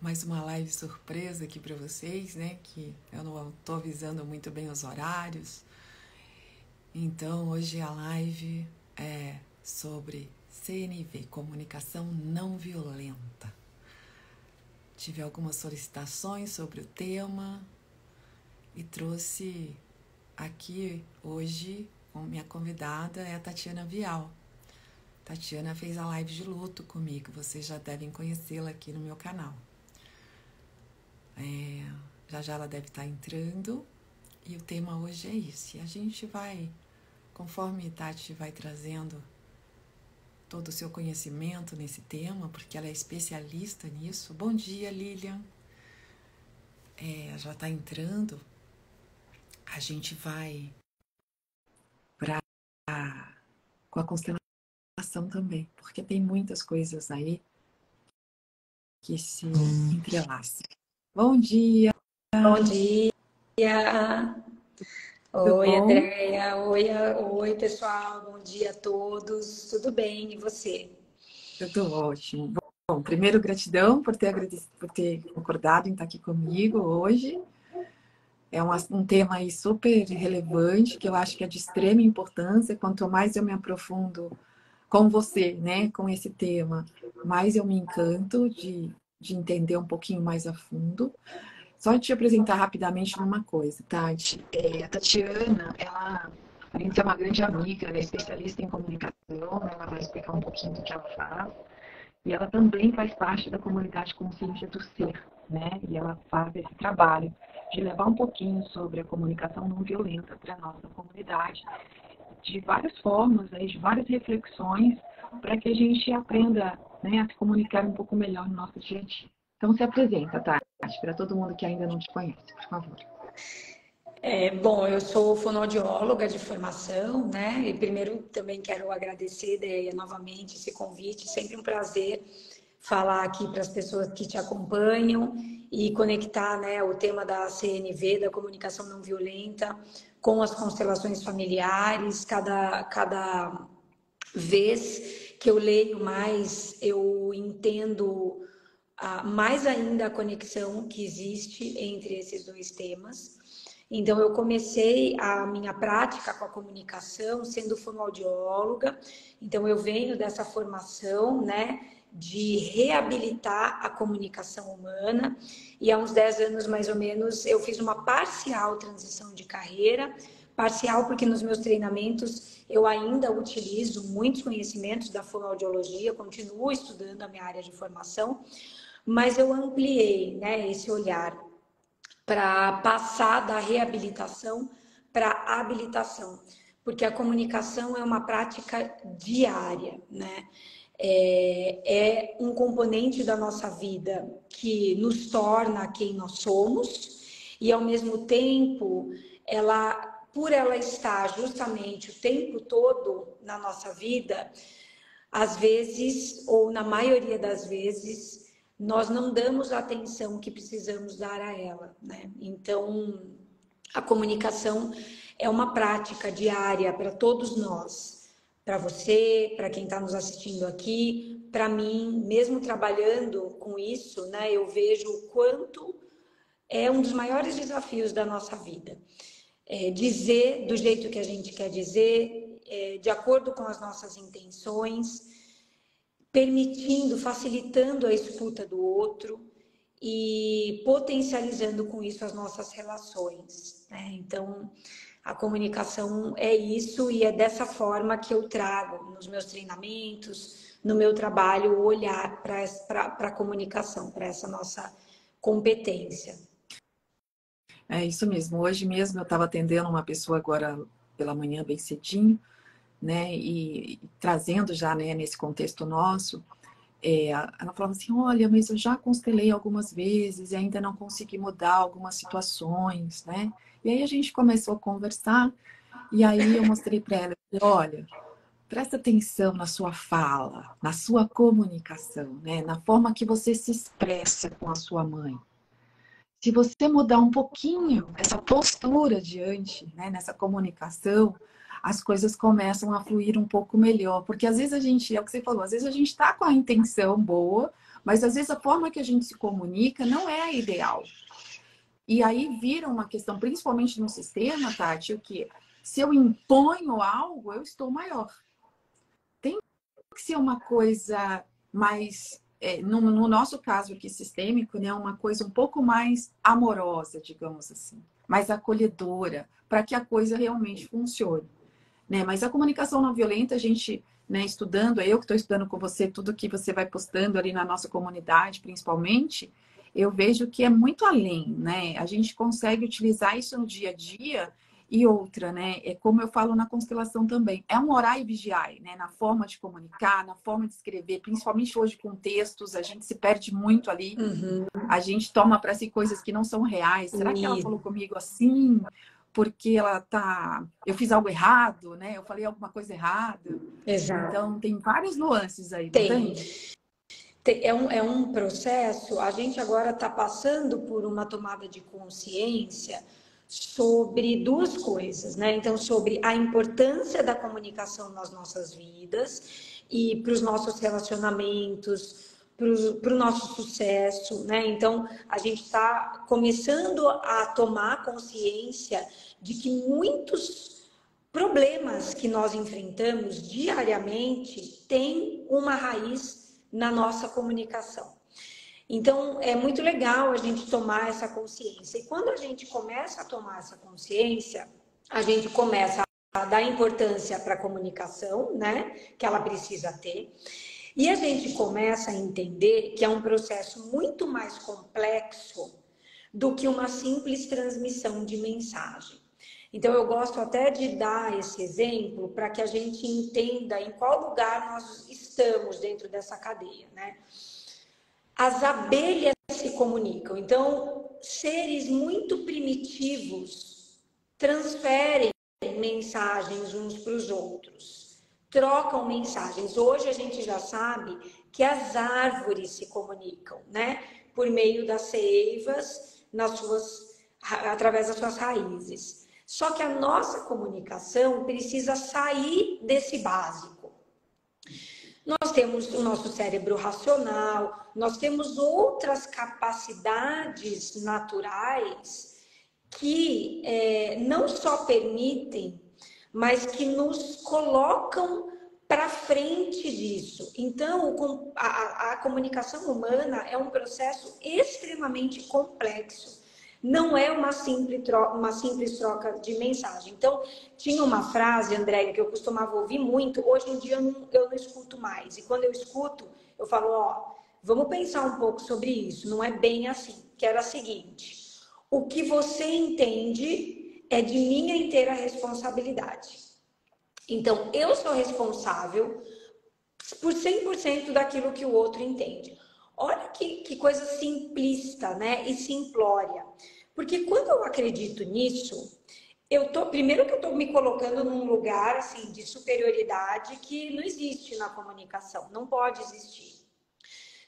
Mais uma live surpresa aqui para vocês, né? Que eu não estou avisando muito bem os horários. Então, hoje a live é sobre CNV, comunicação não violenta. Tive algumas solicitações sobre o tema e trouxe aqui hoje, minha convidada é a Tatiana Vial Tatiana fez a live de luto comigo, vocês já devem conhecê-la aqui no meu canal. É, já já ela deve estar entrando e o tema hoje é isso. E a gente vai, conforme Tati vai trazendo todo o seu conhecimento nesse tema, porque ela é especialista nisso. Bom dia, Lilian. É, já está entrando. A gente vai para com a constelação também, porque tem muitas coisas aí que se entrelaçam. Bom dia! Bom dia! Tudo oi, Andréia! Oi, oi, pessoal! Bom dia a todos! Tudo bem? E você? Tudo ótimo. Bom, primeiro, gratidão por ter, por ter concordado em estar aqui comigo hoje. É um, um tema aí super relevante, que eu acho que é de extrema importância. Quanto mais eu me aprofundo com você, né, com esse tema, mais eu me encanto de, de entender um pouquinho mais a fundo. Só te apresentar rapidamente uma coisa, Tati. É, a Tatiana, ela, além de ser uma grande amiga, ela é especialista em comunicação, ela vai explicar um pouquinho do que ela faz. E ela também faz parte da comunidade Consciência do Ser, né? E ela faz esse trabalho de levar um pouquinho sobre a comunicação não violenta para a nossa comunidade de várias formas, aí, de várias reflexões, para que a gente aprenda né, a se comunicar um pouco melhor no nosso dia a dia. Então, se apresenta, Tati, para todo mundo que ainda não te conhece, por favor. É, bom, eu sou fonoaudióloga de formação, né? E primeiro também quero agradecer, Deia, novamente esse convite. Sempre um prazer falar aqui para as pessoas que te acompanham e conectar né, o tema da CNV, da comunicação não violenta, com as constelações familiares. Cada, cada vez que eu leio mais, eu entendo ah, mais ainda a conexão que existe entre esses dois temas. Então, eu comecei a minha prática com a comunicação sendo fonoaudióloga. Então, eu venho dessa formação, né? De reabilitar a comunicação humana. E há uns 10 anos, mais ou menos, eu fiz uma parcial transição de carreira. Parcial porque nos meus treinamentos eu ainda utilizo muitos conhecimentos da fonoaudiologia, continuo estudando a minha área de formação, mas eu ampliei né, esse olhar para passar da reabilitação para habilitação, porque a comunicação é uma prática diária, né? É, é um componente da nossa vida que nos torna quem nós somos e ao mesmo tempo ela por ela estar justamente o tempo todo na nossa vida, às vezes ou na maioria das vezes nós não damos a atenção que precisamos dar a ela, né? Então a comunicação é uma prática diária para todos nós para você, para quem está nos assistindo aqui, para mim, mesmo trabalhando com isso, né, eu vejo o quanto é um dos maiores desafios da nossa vida. É dizer do jeito que a gente quer dizer, é, de acordo com as nossas intenções, permitindo, facilitando a escuta do outro e potencializando com isso as nossas relações. Né? Então, a comunicação é isso e é dessa forma que eu trago nos meus treinamentos, no meu trabalho, o olhar para a comunicação, para essa nossa competência. É isso mesmo. Hoje mesmo eu estava atendendo uma pessoa agora pela manhã bem cedinho, né? E, e trazendo já né, nesse contexto nosso, é, ela falava assim, olha, mas eu já constelei algumas vezes e ainda não consegui mudar algumas situações, né? E aí a gente começou a conversar e aí eu mostrei para ela, olha, presta atenção na sua fala, na sua comunicação, né? Na forma que você se expressa com a sua mãe. Se você mudar um pouquinho essa postura diante, né, nessa comunicação, as coisas começam a fluir um pouco melhor. Porque às vezes a gente, é o que você falou, às vezes a gente está com a intenção boa, Mas às vezes a forma que a gente se comunica não é a ideal. E aí vira uma questão, principalmente no sistema, Tati, o que se eu imponho algo, eu estou maior. Tem que ser uma coisa mais, é, no, no, nosso caso aqui sistêmico, né, uma coisa um pouco mais amorosa, digamos assim, mais acolhedora, para que a coisa realmente funcione. Né? Mas a comunicação não violenta, a gente né, estudando, eu que estou estudando com você, tudo que você vai postando ali na nossa comunidade, principalmente, eu vejo que é muito além, né? A gente consegue utilizar isso no dia a dia e outra, né? É como eu falo na constelação também, é um orar e vigiar, né? Na forma de comunicar, na forma de escrever, principalmente hoje com textos, a gente se perde muito ali. Uhum. A gente toma para si coisas que não são reais. Será que ela falou comigo assim? Porque ela tá, eu fiz algo errado, né? Eu falei alguma coisa errada. Exato. Então tem várias nuances aí, tem. tem? É um, é um processo, a gente agora está passando por uma tomada de consciência sobre duas coisas, né? Então, sobre a importância da comunicação nas nossas vidas e para os nossos relacionamentos, para o nosso sucesso, né? Então, a gente está começando a tomar consciência de que muitos problemas que nós enfrentamos diariamente têm uma raiz na nossa comunicação. Então, é muito legal a gente tomar essa consciência. E quando a gente começa a tomar essa consciência, a gente começa a dar importância para a comunicação, né? Que ela precisa ter. E a gente começa a entender que é um processo muito mais complexo do que uma simples transmissão de mensagem. Então, eu gosto até de dar esse exemplo para que a gente entenda em qual lugar nós estamos dentro dessa cadeia, né? As abelhas se comunicam. Então, seres muito primitivos transferem mensagens uns para os outros, trocam mensagens. Hoje a gente já sabe que as árvores se comunicam, né? Por meio das seivas, nas suas, através das suas raízes. Só que a nossa comunicação precisa sair desse básico. Nós temos o nosso cérebro racional, nós temos outras capacidades naturais que é, não só permitem, mas que nos colocam para frente disso. Então, a, a comunicação humana é um processo extremamente complexo não é uma simples, troca, uma simples troca de mensagem. Então, tinha uma frase, André, que eu costumava ouvir muito, hoje em dia eu não, eu não escuto mais. E quando eu escuto, eu falo, ó, vamos pensar um pouco sobre isso, não é bem assim. Que era a seguinte: o que você entende é de minha inteira responsabilidade. Então, eu sou responsável por 100% daquilo que o outro entende. Olha que, que coisa simplista, né? E simplória. Porque quando eu acredito nisso, eu tô primeiro que eu estou me colocando num lugar assim de superioridade que não existe na comunicação, não pode existir.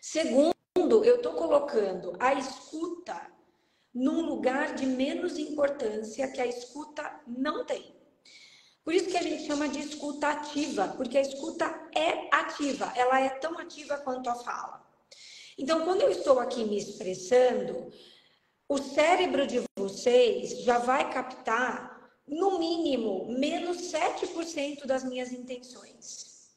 Segundo, eu estou colocando a escuta num lugar de menos importância que a escuta não tem. Por isso que a gente chama de escuta ativa, porque a escuta é ativa, ela é tão ativa quanto a fala. Então, quando eu estou aqui me expressando, o cérebro de vocês já vai captar, no mínimo, menos 7% das minhas intenções.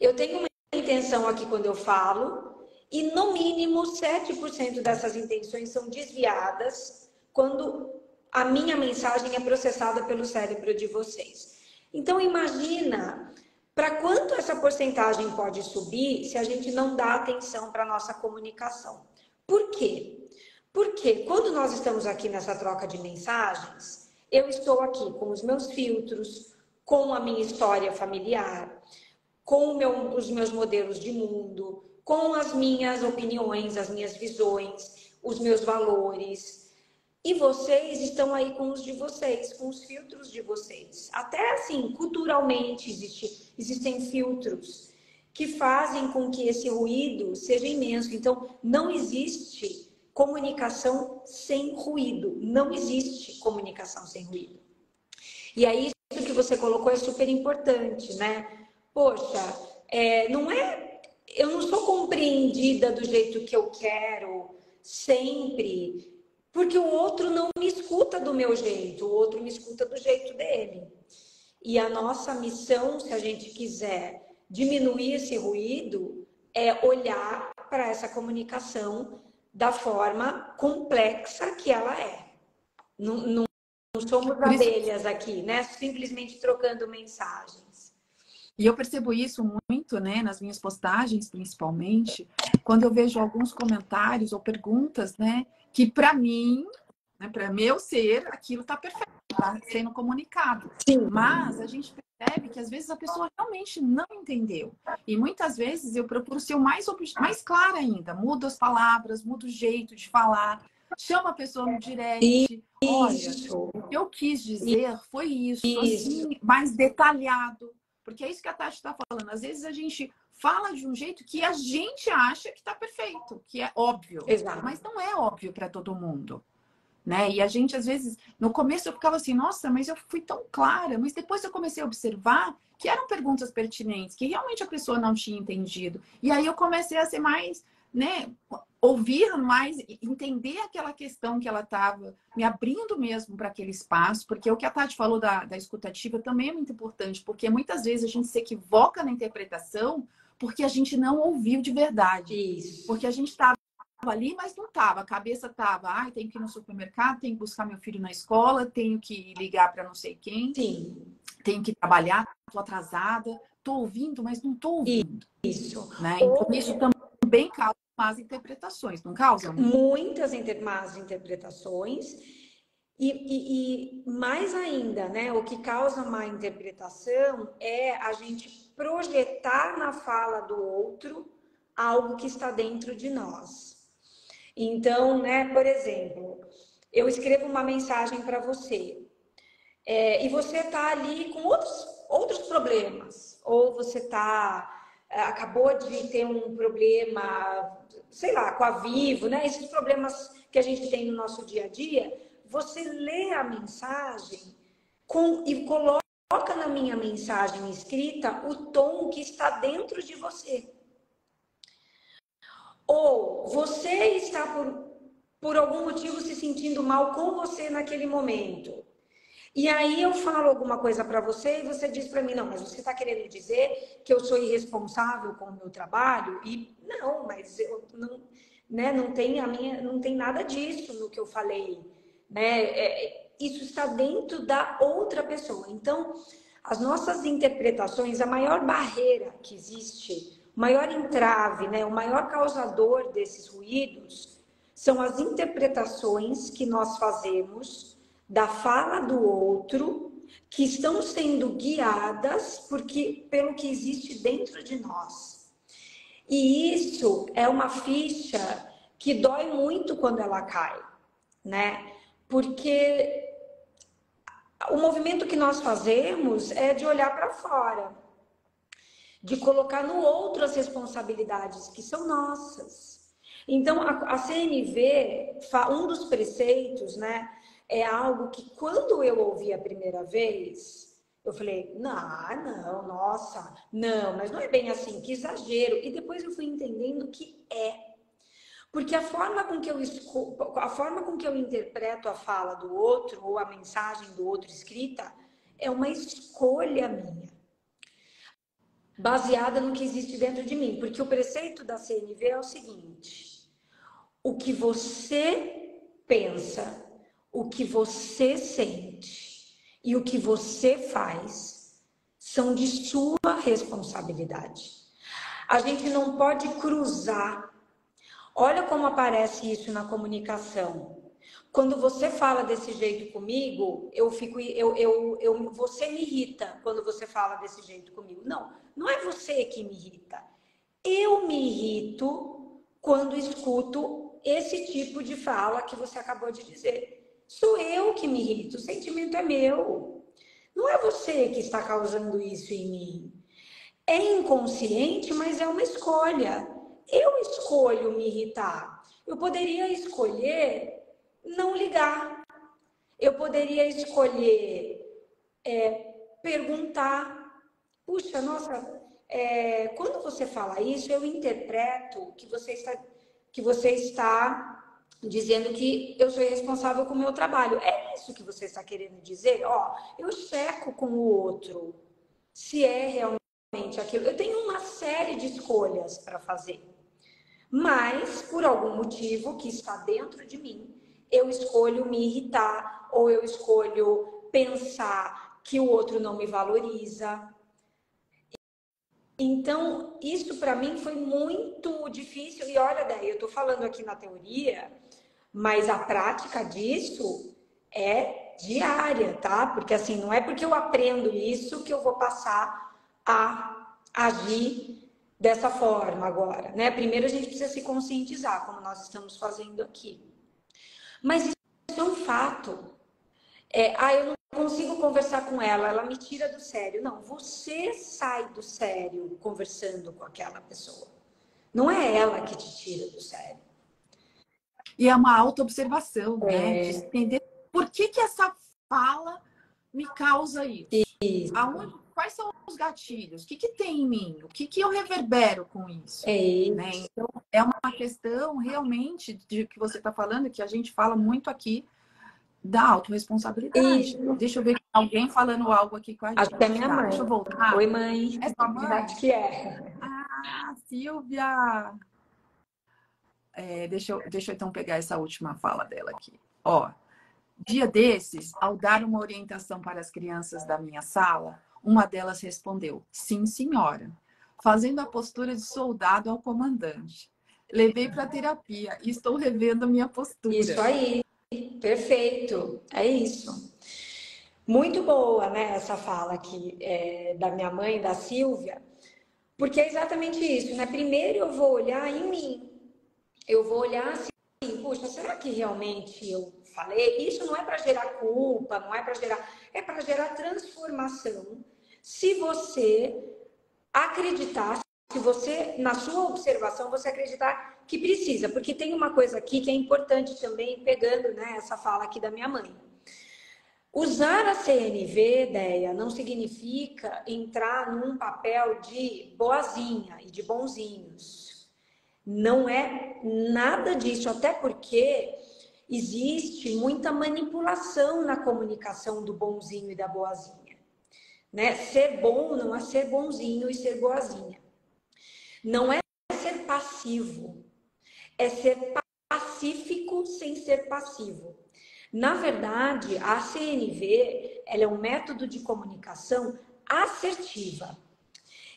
Eu tenho uma intenção aqui quando eu falo, e no mínimo 7% dessas intenções são desviadas quando a minha mensagem é processada pelo cérebro de vocês. Então imagina para quanto essa porcentagem pode subir se a gente não dá atenção para a nossa comunicação? Por quê? Porque quando nós estamos aqui nessa troca de mensagens, eu estou aqui com os meus filtros, com a minha história familiar, com meu, os meus modelos de mundo, com as minhas opiniões, as minhas visões, os meus valores, e vocês estão aí com os de vocês, com os filtros de vocês. Até assim, culturalmente existe, existem filtros que fazem com que esse ruído seja imenso. Então, não existe comunicação sem ruído. Não existe comunicação sem ruído. E aí, isso que você colocou é super importante, né? Poxa, é, não é eu não sou compreendida do jeito que eu quero sempre, porque o outro não me escuta do meu jeito, o outro me escuta do jeito dele. E a nossa missão, se a gente quiser diminuir esse ruído, é olhar para essa comunicação da forma complexa que ela é. Não, não, não somos abelhas aqui, né? Simplesmente trocando mensagens. E eu percebo isso muito, né, nas minhas postagens, principalmente, quando eu vejo alguns comentários ou perguntas, né, que para mim, né, para meu ser, aquilo está perfeito, está sendo comunicado. Sim. Mas a gente percebe que às vezes a pessoa realmente não entendeu. E muitas vezes eu procuro ser o mais, mais clara ainda, mudo as palavras, mudo o jeito de falar, chama a pessoa no direct. Isso. Olha, o que eu quis dizer foi isso, isso. assim, mais detalhado. Porque é isso que a Tati está falando. Às vezes a gente fala de um jeito que a gente acha que está perfeito, que é óbvio. Exato. Mas não é óbvio para todo mundo. Né? E a gente, às vezes, no começo eu ficava assim, nossa, mas eu fui tão clara. Mas depois eu comecei a observar que eram perguntas pertinentes, que realmente a pessoa não tinha entendido. E aí eu comecei a ser mais né, ouvir mais, entender aquela questão que ela estava me abrindo mesmo para aquele espaço, porque o que a Tati falou da, da escutativa também é muito importante, porque muitas vezes a gente se equivoca na interpretação porque a gente não ouviu de verdade. Isso. Porque a gente estava ali, mas não estava. A cabeça estava, ai, tenho que ir no supermercado, tenho que buscar meu filho na escola, tenho que ligar para não sei quem. Sim. Tenho que trabalhar, estou atrasada, estou ouvindo, mas não estou ouvindo. Isso. Né? Então, isso também também causa más interpretações, não causa? Muitas inter más interpretações. E, e, e, mais ainda, né, o que causa má interpretação é a gente projetar na fala do outro algo que está dentro de nós. Então, né, por exemplo, eu escrevo uma mensagem para você é, e você está ali com outros, outros problemas, ou você está é, acabou de ter um problema, sei lá, com a Vivo, né? Esses problemas que a gente tem no nosso dia a dia, você lê a mensagem com, e coloca na minha mensagem escrita o tom que está dentro de você. Ou você está por, por algum motivo se sentindo mal com você naquele momento. E aí eu falo alguma coisa para você e você diz para mim, não, mas você está querendo dizer que eu sou irresponsável com o meu trabalho? E não, mas eu não, né, não tem a minha, não tem nada disso no que eu falei, né? É, isso está dentro da outra pessoa. Então, as nossas interpretações, a maior barreira que existe, o maior entrave, né, o maior causador desses ruídos são as interpretações que nós fazemos da fala do outro que estão sendo guiadas porque pelo que existe dentro de nós. E isso é uma ficha que dói muito quando ela cai, né? Porque o movimento que nós fazemos é de olhar para fora, de colocar no outro as responsabilidades que são nossas. Então, a, a CNV, um dos preceitos, né, é algo que quando eu ouvi a primeira vez, eu falei, não, não, nossa, não, mas não é bem assim, que exagero. E depois eu fui entendendo que é. Porque a forma com que eu a forma com que eu interpreto a fala do outro ou a mensagem do outro escrita é uma escolha minha. Baseada no que existe dentro de mim, porque o preceito da CNV é o seguinte: o que você pensa o que você sente e o que você faz são de sua responsabilidade. A gente não pode cruzar. Olha como aparece isso na comunicação. Quando você fala desse jeito comigo, eu fico, eu, eu, eu, você me irrita quando você fala desse jeito comigo. Não, não é você que me irrita. Eu me irrito quando escuto esse tipo de fala que você acabou de dizer. Sou eu que me irrito, o sentimento é meu. Não é você que está causando isso em mim. É inconsciente, mas é uma escolha. Eu escolho me irritar. Eu poderia escolher não ligar. Eu poderia escolher é, perguntar. Puxa, nossa, é, quando você fala isso, eu interpreto que você está, que você está dizendo que eu sou responsável com o meu trabalho. É isso que você está querendo dizer? Ó, eu checo com o outro se é realmente aquilo. Eu tenho uma série de escolhas para fazer. Mas, por algum motivo que está dentro de mim, eu escolho me irritar ou eu escolho pensar que o outro não me valoriza. Então, isso para mim foi muito difícil. E olha, daí, eu estou falando aqui na teoria, mas a prática disso é diária, tá? Porque assim, não é porque eu aprendo isso que eu vou passar a agir dessa forma agora, né? Primeiro a gente precisa se conscientizar, como nós estamos fazendo aqui. Mas isso é um fato. É, ah, eu não consigo conversar com ela, ela me tira do sério. Não, você sai do sério conversando com aquela pessoa. Não é ela que te tira do sério. E é uma auto-observação, né? é. né? De entender por que, que essa fala me causa isso. isso. Aonde, quais são os gatilhos? O que, que tem em mim? O que, que eu reverbero com isso? É isso. Né? Então, é uma questão realmente de que você está falando, que a gente fala muito aqui da autorresponsabilidade. Isso. Deixa eu ver alguém falando algo aqui com a gente. Acho que é minha tá? mãe. Deixa eu voltar. Oi, mãe. É sua mãe? Acho que é. Ah, Silvia! É, deixa, eu, deixa eu então pegar essa última fala dela aqui. Ó, dia desses, ao dar uma orientação para as crianças da minha sala, uma delas respondeu: Sim, senhora, fazendo a postura de soldado ao comandante. Levei para terapia e estou revendo minha postura. Isso aí, perfeito, é isso. Muito boa, né, essa fala aqui é, da minha mãe, da Silvia, porque é exatamente isso, né? Primeiro eu vou olhar em mim, eu vou olhar assim, puxa, será que realmente eu falei? Isso não é para gerar culpa, não é para gerar, é para gerar transformação. Se você acreditar, se você, na sua observação, você acreditar que precisa, porque tem uma coisa aqui que é importante também, pegando né, essa fala aqui da minha mãe. Usar a CNV, ideia, não significa entrar num papel de boazinha e de bonzinhos. Não é nada disso, até porque existe muita manipulação na comunicação do bonzinho e da boazinha. Né? Ser bom não é ser bonzinho e ser boazinha. Não é ser passivo, é ser pacífico sem ser passivo. Na verdade, a CNV ela é um método de comunicação assertiva.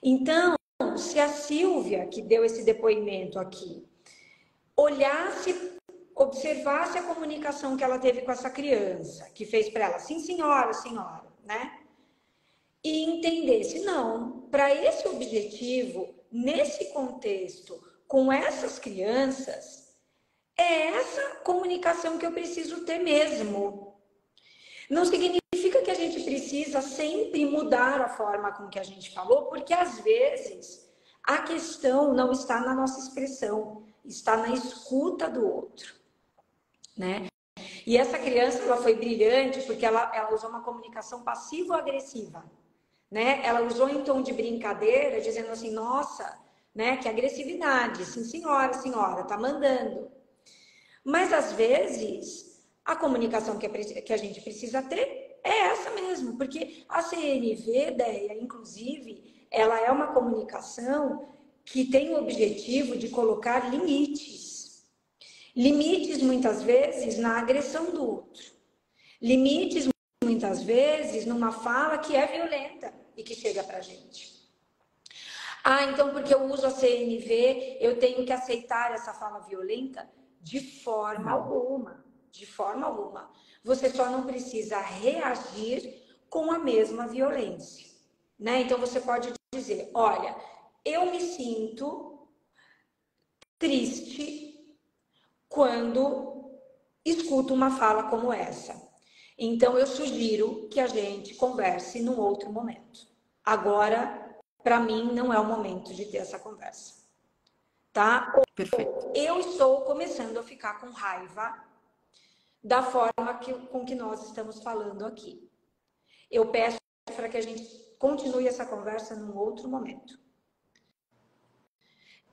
Então, se a Silvia, que deu esse depoimento aqui, olhasse, observasse a comunicação que ela teve com essa criança, que fez para ela, sim, senhora, senhora, né? E entendesse, não, para esse objetivo, nesse contexto, com essas crianças, é essa comunicação que eu preciso ter mesmo. Não significa que a gente precisa sempre mudar a forma com que a gente falou, porque às vezes a questão não está na nossa expressão, está na escuta do outro, né? E essa criança ela foi brilhante porque ela, ela usou uma comunicação passivo-agressiva, né? Ela usou em tom de brincadeira, dizendo assim, nossa, né? Que agressividade, sim senhora, senhora, tá mandando. Mas às vezes a comunicação que, é, a gente precisa ter é essa mesmo, porque a CNV, ideia, inclusive, ela é uma comunicação que tem o objetivo de colocar limites. Limites, muitas vezes, na agressão do outro. Limites, muitas vezes, numa fala que é violenta e que chega para a gente. Ah, então porque eu uso a CNV, eu tenho que aceitar essa fala violenta? De forma alguma. De forma alguma. Você só não precisa reagir com a mesma violência. Né? Então você pode dizer: olha, eu me sinto triste quando escuto uma fala como essa. Então eu sugiro que a gente converse num outro momento. Agora, para mim, não é o momento de ter essa conversa. Tá? Perfeito. Eu estou começando a ficar com raiva da forma que, com que nós estamos falando aqui. Eu peço para que a gente continue essa conversa num outro momento.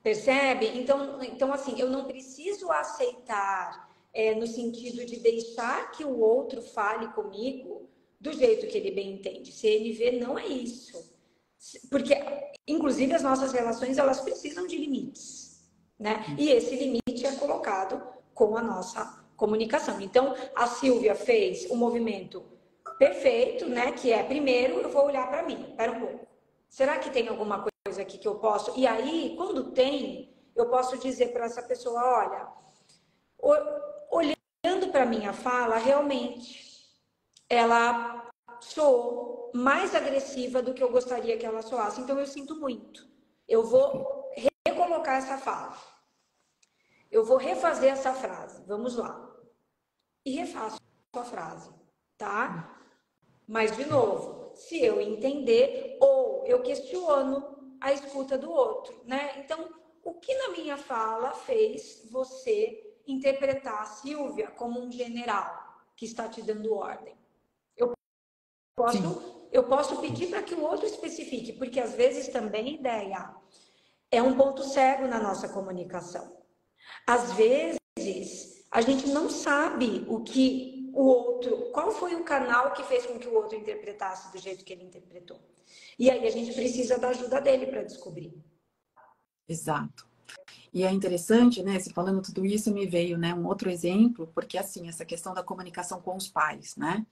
Percebe? Então, então assim, eu não preciso aceitar é, no sentido de deixar que o outro fale comigo do jeito que ele bem entende. CNV não é isso. Porque, inclusive, as nossas relações, elas precisam de limites, né? E esse limite é colocado com a nossa comunicação. Então, a Silvia fez o um movimento perfeito, né? Que é, primeiro, eu vou olhar para mim. Espera um pouco. Será que tem alguma coisa aqui que eu posso? E aí, quando tem, eu posso dizer para essa pessoa, olha, olhando para minha fala, realmente, ela soou mais agressiva do que eu gostaria que ela soasse. Então, eu sinto muito. Eu vou recolocar essa fala. Eu vou refazer essa frase. Vamos lá. E refaço a frase, tá? Mas, de novo, se eu entender ou eu questiono a escuta do outro, né? Então, o que na minha fala fez você interpretar a Silvia como um general que está te dando ordem? Eu posso, eu posso pedir para que o outro especifique, porque às vezes também ideia é um ponto cego na nossa comunicação. Às vezes, a gente não sabe o que o outro, qual foi o canal que fez com que o outro interpretasse do jeito que ele interpretou. E aí a gente precisa da ajuda dele para descobrir. Exato. E é interessante, né? Se falando tudo isso, me veio, né, um outro exemplo, porque assim, essa questão da comunicação com os pais, né?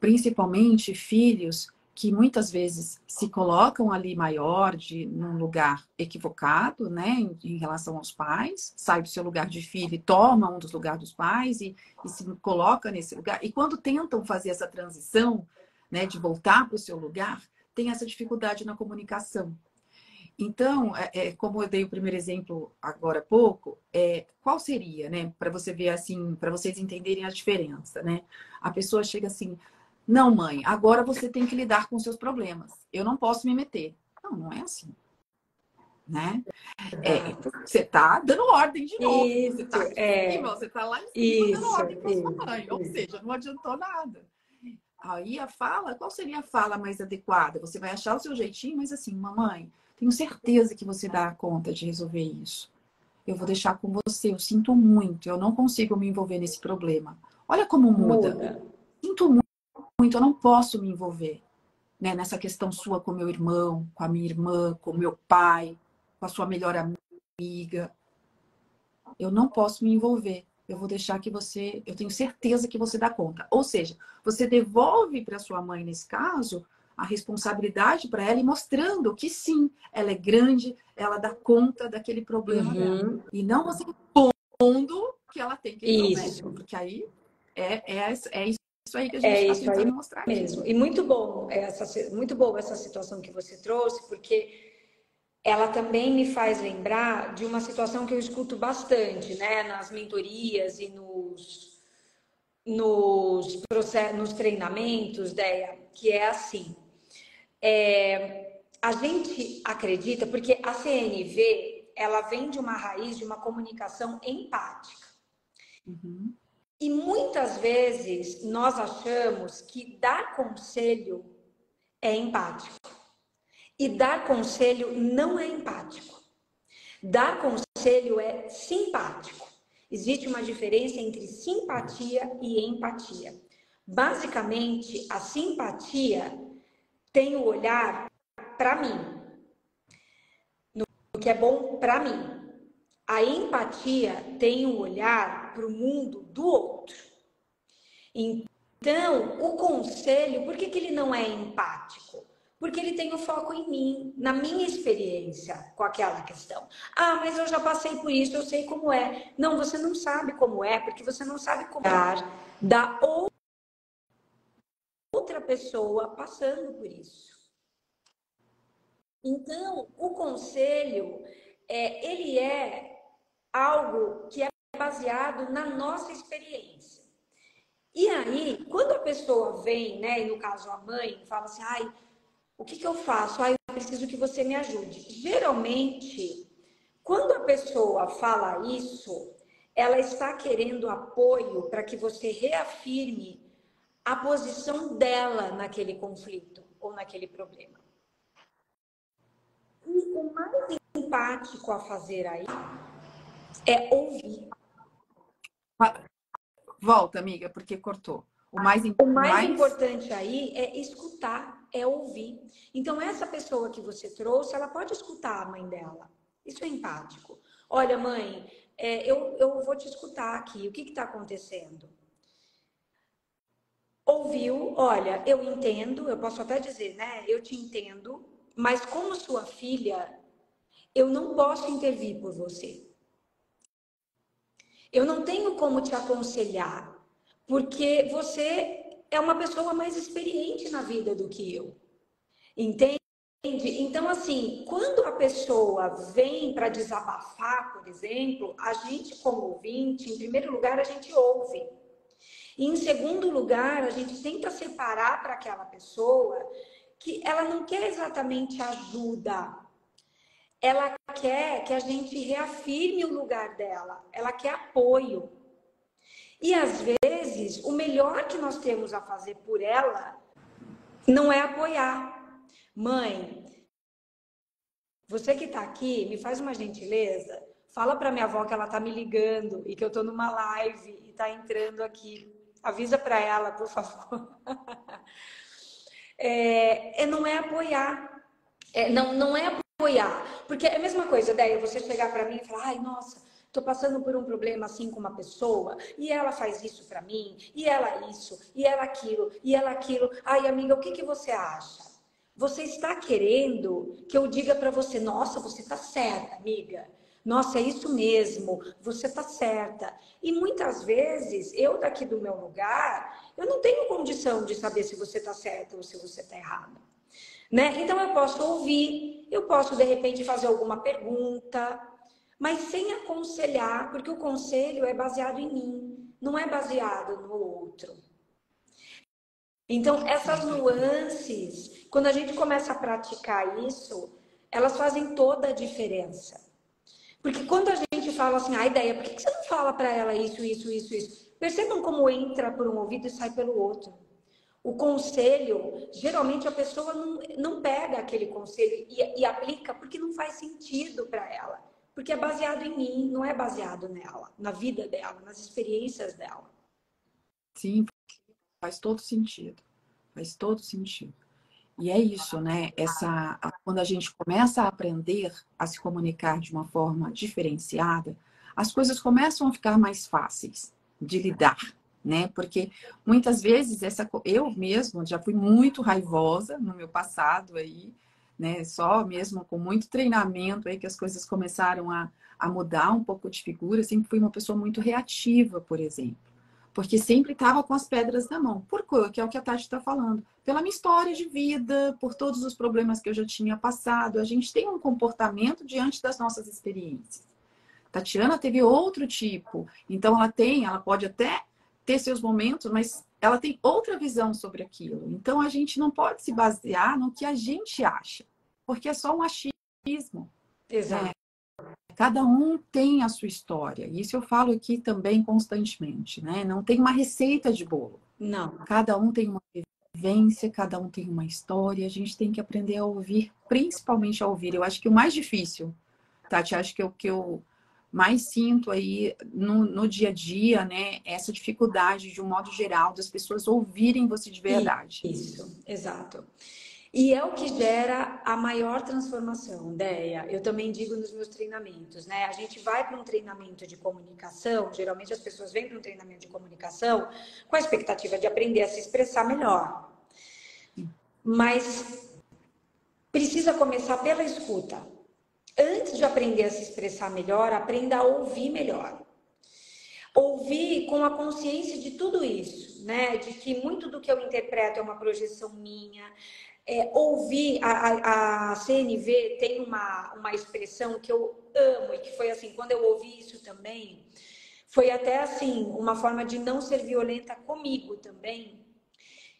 Principalmente filhos que muitas vezes se colocam ali maior, de num lugar equivocado, né, em, em, relação aos pais, sai do seu lugar de filho e toma um dos lugares dos pais e, e se coloca nesse lugar. E quando tentam fazer essa transição, né, de voltar para o seu lugar, tem essa dificuldade na comunicação. Então, é, é, como eu dei o primeiro exemplo agora há pouco, é, qual seria, né, para você ver assim, para vocês entenderem a diferença, né? A pessoa chega assim, não, mãe, agora você tem que lidar com seus problemas. Eu não posso me meter. Não, não é assim. Né? É, você tá dando ordem de novo. Isso, você tá aqui é... cima, você tá lá em cima isso, dando ordem para sua mãe. Ou seja, não adiantou nada. Aí a fala, qual seria a fala mais adequada? Você vai achar o seu jeitinho, mas assim, mamãe, tenho certeza que você dá conta de resolver isso. Eu vou deixar com você, eu sinto muito, eu não consigo me envolver nesse problema. Olha como muda. muda. Sinto muito muito, eu não posso me envolver né, nessa questão sua com meu irmão, com a minha irmã, com meu pai, com a sua melhor amiga. Eu não posso me envolver. Eu vou deixar que você, eu tenho certeza que você dá conta. Ou seja, você devolve para sua mãe nesse caso a responsabilidade para ela e mostrando que sim, ela é grande, ela dá conta daquele problema uhum. dela. E não você impondo que ela tem que ir Isso. porque aí é, é, é isso isso aí que a gente é está tentando mostrar. Mesmo. E muito bom essa, muito boa essa situação que você trouxe, porque ela também me faz lembrar de uma situação que eu escuto bastante, né, nas mentorias e nos nos, processos, nos treinamentos, Deia, que é assim. É, a gente acredita, porque a CNV, ela vem de uma raiz de uma comunicação empática. Uhum. E muitas vezes nós achamos que dar conselho é empático. E dar conselho não é empático. Dar conselho é simpático. Existe uma diferença entre simpatia e empatia. Basicamente, a simpatia tem o olhar para mim, no que é bom para mim. A empatia tem um olhar para o mundo do outro. Então, o conselho, por que, que ele não é empático? Porque ele tem o foco em mim, na minha experiência com aquela questão. Ah, mas eu já passei por isso, eu sei como é. Não, você não sabe como é, porque você não sabe como é da outra pessoa passando por isso. Então, o conselho, é, ele é algo que é baseado na nossa experiência. E aí, quando a pessoa vem, né, e no caso a mãe, fala assim, ai, o que, que eu faço? Ai, eu preciso que você me ajude. Geralmente, quando a pessoa fala isso, ela está querendo apoio para que você reafirme a posição dela naquele conflito ou naquele problema. E o mais empático a fazer aí é ouvir. Volta, amiga, porque cortou. O mais, o mais, mais, importante aí é escutar, é ouvir. Então, essa pessoa que você trouxe, ela pode escutar a mãe dela. Isso é empático. Olha, mãe, é, eu, eu vou te escutar aqui. O que está acontecendo? Ouviu, olha, eu entendo, eu posso até dizer, né? Eu te entendo, mas como sua filha, eu não posso intervir por você. Eu não tenho como te aconselhar, porque você é uma pessoa mais experiente na vida do que eu. Entende? Então, assim, quando a pessoa vem para desabafar, por exemplo, a gente, como ouvinte, em primeiro lugar, a gente ouve. E em segundo lugar, a gente tenta separar para aquela pessoa que ela não quer exatamente ajuda, ela quer que a gente reafirme o lugar dela, ela quer apoio. E às vezes, o melhor que nós temos a fazer por ela não é apoiar. Mãe, você que está aqui, me faz uma gentileza, fala para minha avó que ela está me ligando e que eu estou numa live e está entrando aqui. Avisa para ela, por favor. é, é, não é apoiar. É, não, não é apoiar. Porque é a mesma coisa, ideia você chegar para mim e falar, ai, nossa, estou passando por um problema assim com uma pessoa, e ela faz isso para mim, e ela isso, e ela aquilo, e ela aquilo. Ai, amiga, o que, que você acha? Você está querendo que eu diga para você, nossa, você está certa, amiga. Nossa, é isso mesmo, você está certa. E muitas vezes, eu daqui do meu lugar, eu não tenho condição de saber se você está certa ou se você está errada. Né? Então eu posso ouvir, eu posso de repente fazer alguma pergunta, mas sem aconselhar, porque o conselho é baseado em mim, não é baseado no outro. Então essas nuances, quando a gente começa a praticar isso, elas fazem toda a diferença. Porque quando a gente fala assim, a ah, ideia, por que você não fala para ela isso, isso, isso, isso? Percebam como entra por um ouvido e sai pelo outro. O conselho, geralmente a pessoa não, não pega aquele conselho e, e aplica porque não faz sentido para ela. Porque é baseado em mim, não é baseado nela, na vida dela, nas experiências dela. Sim, faz todo sentido. Faz todo sentido. E é isso, né? Essa, quando a gente começa a aprender a se comunicar de uma forma diferenciada, as coisas começam a ficar mais fáceis de lidar, né? Porque muitas vezes essa eu mesmo já fui muito raivosa no meu passado aí, né? Só mesmo com muito treinamento aí que as coisas começaram a, a mudar um pouco de figura. Sempre fui uma pessoa muito reativa, por exemplo, porque sempre estava com as pedras na mão. Por quê? Que é o que a Tati está falando. Pela minha história de vida, por todos os problemas que eu já tinha passado, a gente tem um comportamento diante das nossas experiências. Tatiana teve outro tipo, então ela tem, ela pode até ter seus momentos, mas ela tem outra visão sobre aquilo. Então a gente não pode se basear no que a gente acha, porque é só um achismo. Exato. É, cada um tem a sua história. Isso eu falo aqui também constantemente, né? Não tem uma receita de bolo. Não. Cada um tem uma vivência, cada um tem uma história. A gente tem que aprender a ouvir, principalmente a ouvir. Eu acho que o mais difícil, Tati, acho que é o que eu mais sinto aí no, no dia a dia, né, essa dificuldade, de um modo geral, das pessoas ouvirem você de verdade. Isso, exato. E é o que gera a maior transformação, Deia. Eu também digo nos meus treinamentos, né? A gente vai para um treinamento de comunicação, geralmente as pessoas vêm para um treinamento de comunicação com a expectativa de aprender a se expressar melhor. Mas precisa começar pela escuta antes de aprender a se expressar melhor, aprenda a ouvir melhor. Ouvir com a consciência de tudo isso, né? De que muito do que eu interpreto é uma projeção minha. É, ouvir, a, a, a, CNV tem uma, uma expressão que eu amo e que foi assim, quando eu ouvi isso também, foi até assim, uma forma de não ser violenta comigo também,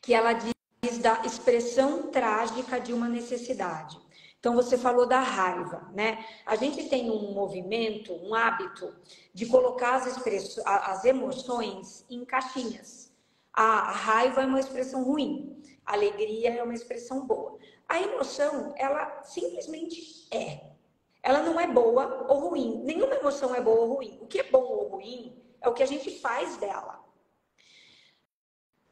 que ela diz da expressão trágica de uma necessidade. Então, você falou da raiva, né? A gente tem um movimento, um hábito de colocar as, as emoções em caixinhas. A raiva é uma expressão ruim, alegria é uma expressão boa. A emoção, ela simplesmente é. ela não é boa ou ruim. Nenhuma emoção é boa ou ruim. O que é bom ou ruim é o que a gente faz dela.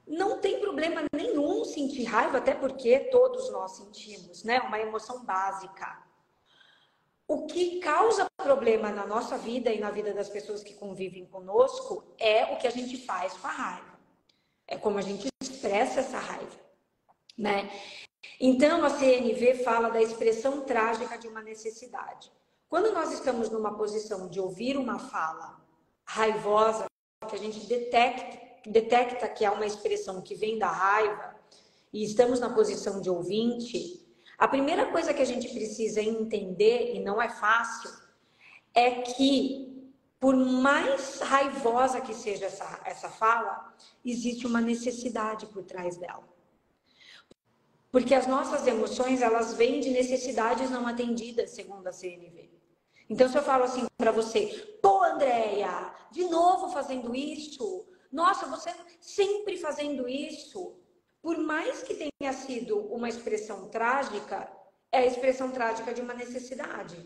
Não tem problema nenhum sentir raiva, até porque todos nós sentimos, né? Uma emoção básica. O que causa problema na nossa vida e na vida das pessoas que convivem conosco é o que a gente faz com a raiva. É como a gente expressa essa raiva, né? Então a CNV fala da expressão trágica de uma necessidade. Quando nós estamos numa posição de ouvir uma fala raivosa, que a gente detecta detecta que há uma expressão que vem da raiva e estamos na posição de ouvinte, a primeira coisa que a gente precisa entender, e não é fácil, é que por mais raivosa que seja essa, essa fala, existe uma necessidade por trás dela. Porque as nossas emoções, elas vêm de necessidades não atendidas, segundo a CNV. Então, se eu falo assim para você, pô, Andréia, de novo fazendo isso, nossa, você sempre fazendo isso, por mais que tenha sido uma expressão trágica, é a expressão trágica de uma necessidade.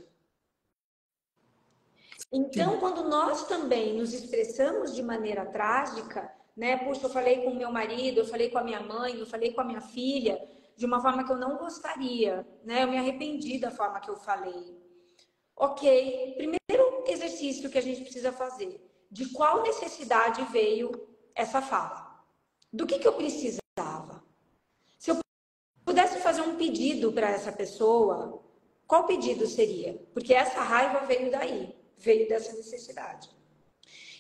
Então, Sim. quando nós também nos expressamos de maneira trágica, né? Puxa, eu falei com o meu marido, eu falei com a minha mãe, eu falei com a minha filha, de uma forma que eu não gostaria, né? Eu me arrependi da forma que eu falei. Ok, primeiro exercício que a gente precisa fazer de qual necessidade veio essa fala. Do que, que eu precisava? Se eu pudesse fazer um pedido para essa pessoa, qual pedido seria? Porque essa raiva veio daí, veio dessa necessidade.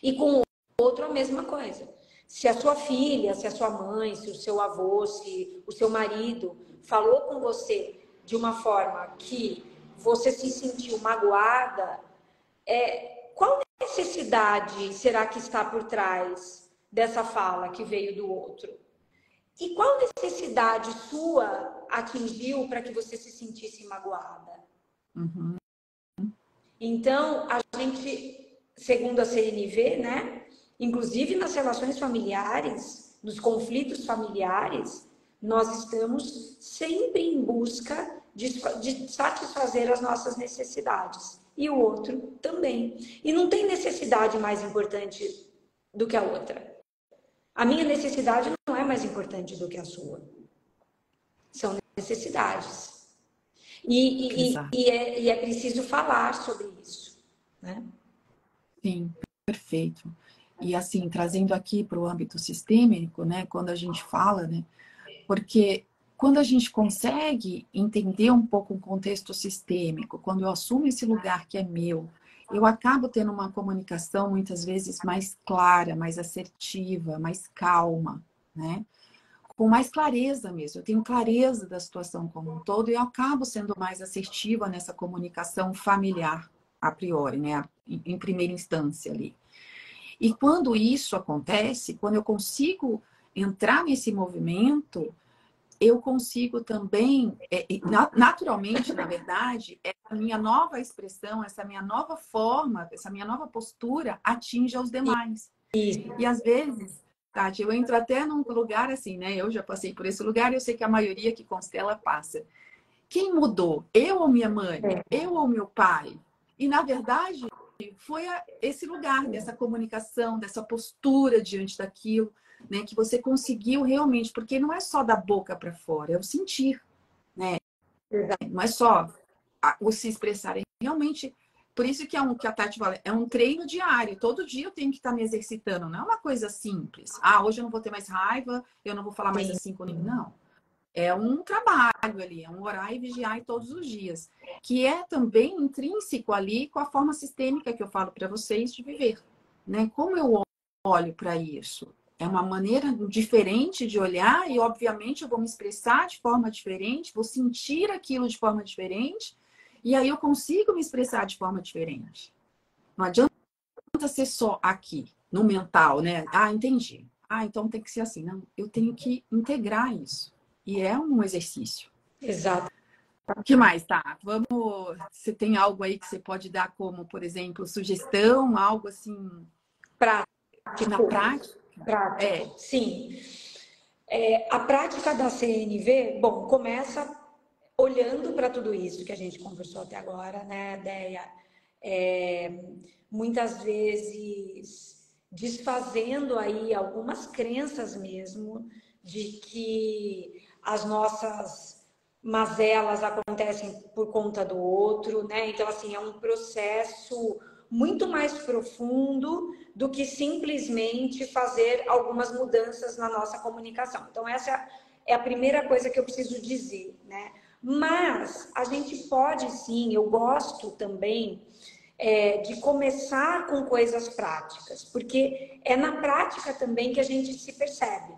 E com o outro, a mesma coisa. Se a sua filha, se a sua mãe, se o seu avô, se o seu marido falou com você de uma forma que você se sentiu magoada, é, qual necessidade será que está por trás dessa fala que veio do outro? E qual necessidade sua atingiu para que você se sentisse magoada? Uhum. Então, a gente, segundo a CNV, né, inclusive nas relações familiares, nos conflitos familiares, nós estamos sempre em busca de, de satisfazer as nossas necessidades e o outro também. E não tem necessidade mais importante do que a outra. A minha necessidade não é mais importante do que a sua. São necessidades. E, e, e, é, e é, preciso falar sobre isso. Né? Sim, perfeito. E assim, trazendo aqui para o âmbito sistêmico, né, quando a gente fala, né, porque quando a gente consegue entender um pouco o contexto sistêmico, quando eu assumo esse lugar que é meu, eu acabo tendo uma comunicação muitas vezes mais clara, mais assertiva, mais calma, né? Com mais clareza mesmo. Eu tenho clareza da situação como um todo e eu acabo sendo mais assertiva nessa comunicação familiar, a priori, né? Em primeira instância ali. E quando isso acontece, quando eu consigo entrar nesse movimento, eu consigo também, é, naturalmente, na verdade, essa minha nova expressão, essa minha nova forma, essa minha nova postura atinge aos demais. Isso. E às vezes, Tati, eu entro até num lugar assim, né? Eu já passei por esse lugar e eu sei que a maioria que constela passa. Quem mudou? Eu ou minha mãe? É. Eu ou meu pai? E na verdade, foi esse lugar dessa comunicação, dessa postura diante daquilo né? Que você conseguiu realmente, porque não é só da boca para fora, é o sentir, né? Não é só o se expressar, é realmente. Por isso que é um que a Tati fala, é um treino diário. Todo dia eu tenho que estar me exercitando. Não é uma coisa simples. Ah, hoje eu não vou ter mais raiva, eu não vou falar mais assim com ninguém. Não. É um trabalho ali, é um orar e vigiar todos os dias, que é também intrínseco ali com a forma sistêmica que eu falo para vocês de viver, né? Como eu olho para isso? É uma maneira diferente de olhar e, obviamente, eu vou me expressar de forma diferente, vou sentir aquilo de forma diferente e aí eu consigo me expressar de forma diferente. Não adianta ser só aqui, no mental, né? Ah, entendi. Ah, então tem que ser assim. Não, eu tenho que integrar isso. E é um exercício. Exato. O que mais, tá? Vamos. Você tem algo aí que você pode dar como, por exemplo, sugestão, algo assim. Prático. Na prática? Prático, é. sim. É, a prática da CNV, bom, começa olhando para tudo isso que a gente conversou até agora, né, Deia? É, muitas vezes desfazendo aí algumas crenças mesmo de que as nossas mazelas acontecem por conta do outro, né? Então, assim, é um processo muito mais profundo do que simplesmente fazer algumas mudanças na nossa comunicação. Então, essa é a primeira coisa que eu preciso dizer, né? Mas a gente pode sim, eu gosto também é, de começar com coisas práticas, porque é na prática também que a gente se percebe.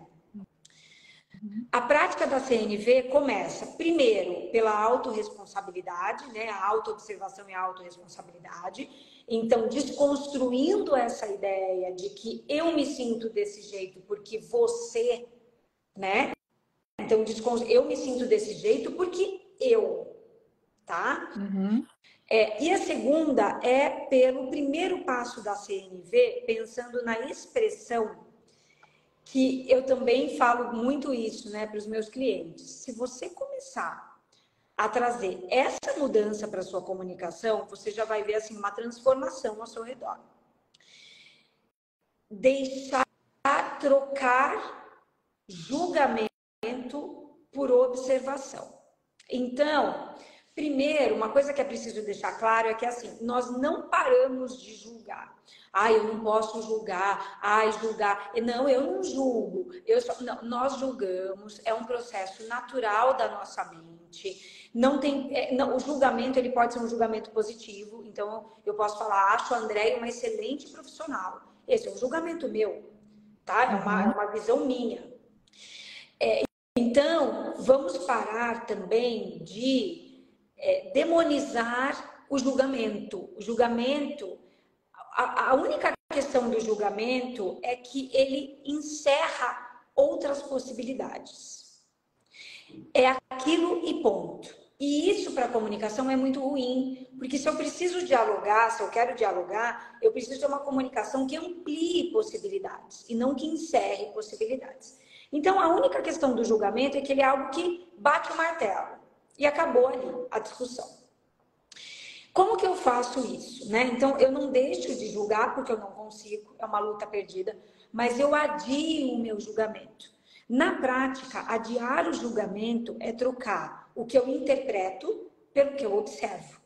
A prática da CNV começa, primeiro, pela autorresponsabilidade, né? a autoobservação e a autorresponsabilidade. Então, desconstruindo essa ideia de que eu me sinto desse jeito porque você, né? Então, eu me sinto desse jeito porque eu, tá? Uhum. É, e a segunda é pelo primeiro passo da CNV, pensando na expressão, que eu também falo muito isso né, para os meus clientes. Se você começar a trazer essa mudança para a sua comunicação, você já vai ver assim, uma transformação ao seu redor. Deixar trocar julgamento por observação. Então, primeiro, uma coisa que é preciso deixar claro é que assim, nós não paramos de julgar. Ah, eu não posso julgar. Ai, julgar. Não, eu não julgo. Eu só... não, nós julgamos. É um processo natural da nossa mente. Não tem, é, não, o julgamento ele pode ser um julgamento positivo. Então, eu posso falar, acho a Andréia uma excelente profissional. Esse é um julgamento meu, tá? É uma, uhum. uma visão minha. É, então, vamos parar também de é, demonizar o julgamento. O julgamento, a, a única questão do julgamento é que ele encerra outras possibilidades. É aquilo e ponto. E isso para a comunicação é muito ruim, porque se eu preciso dialogar, se eu quero dialogar, eu preciso ter uma comunicação que amplie possibilidades e não que encerre possibilidades. Então, a única questão do julgamento é que ele é algo que bate o martelo e acabou ali a discussão. Como que eu faço isso? Né? Então, eu não deixo de julgar porque eu não consigo, é uma luta perdida, mas eu adio o meu julgamento. Na prática, adiar o julgamento é trocar o que eu interpreto pelo que eu observo.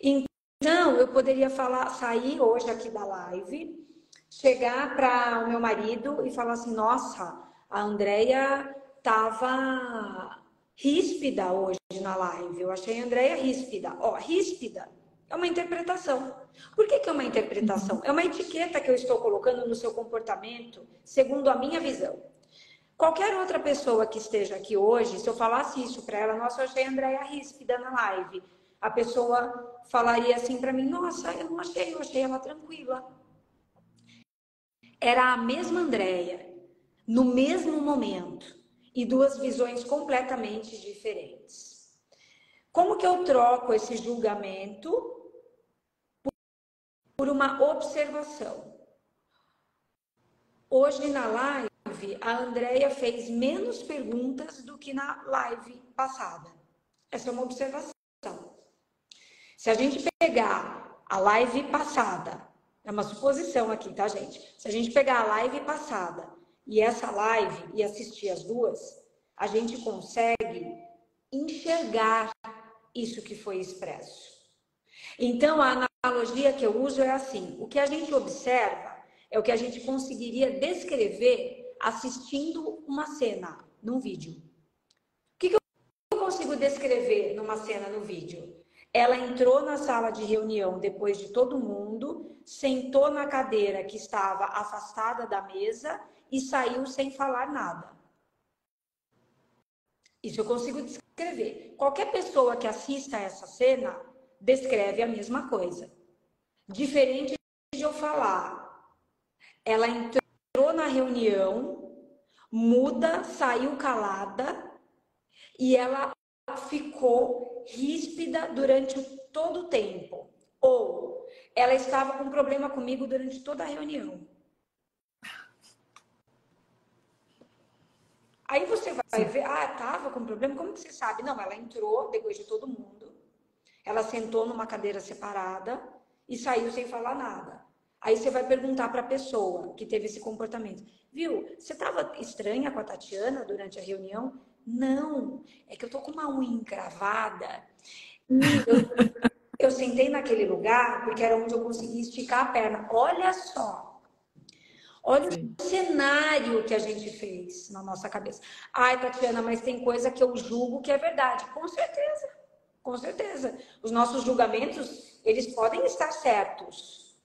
Então, eu poderia falar, sair hoje aqui da live, chegar para o meu marido e falar assim: nossa, a Andrea tava ríspida hoje na live. Eu achei a Andrea ríspida. Ó, ríspida é uma interpretação. Por que, que é uma interpretação? É uma etiqueta que eu estou colocando no seu comportamento segundo a minha visão. Qualquer outra pessoa que esteja aqui hoje, se eu falasse isso para ela, nossa, eu achei a Andrea ríspida na live. A pessoa falaria assim para mim, nossa, eu não achei, eu achei ela tranquila. Era a mesma Andrea, no mesmo momento e duas visões completamente diferentes. Como que eu troco esse julgamento por uma observação? Hoje na live, a Andrea fez menos perguntas do que na live passada. Essa é uma observação. Se a gente pegar a live passada, é uma suposição aqui, tá, gente? Se a gente pegar a live passada e essa live e assistir as duas, a gente consegue enxergar isso que foi expresso. Então, a analogia que eu uso é assim: o que a gente observa é o que a gente conseguiria descrever assistindo uma cena num vídeo. O que, eu consigo descrever numa cena no vídeo? Ela entrou na sala de reunião depois de todo mundo, sentou na cadeira que estava afastada da mesa e saiu sem falar nada. Isso eu consigo descrever. Qualquer pessoa que assista a essa cena descreve a mesma coisa. Diferente de eu falar, ela entrou na reunião, muda, saiu calada e ela ficou ríspida durante todo o tempo. Ou ela estava com problema comigo durante toda a reunião. Aí você vai Sim. ver, ah, tava com problema, como que você sabe? Não, ela entrou depois de todo mundo, ela sentou numa cadeira separada e saiu sem falar nada. Aí você vai perguntar para a pessoa que teve esse comportamento, viu? Você estava estranha com a Tatiana durante a reunião? Não, é que eu tô com uma unha encravada. Eu, eu sentei naquele lugar porque era onde eu conseguia esticar a perna. Olha só. Olha o cenário que a gente fez na nossa cabeça. Ai, Tatiana, mas tem coisa que eu julgo que é verdade. Com certeza. Com certeza. Os nossos julgamentos, eles podem estar certos.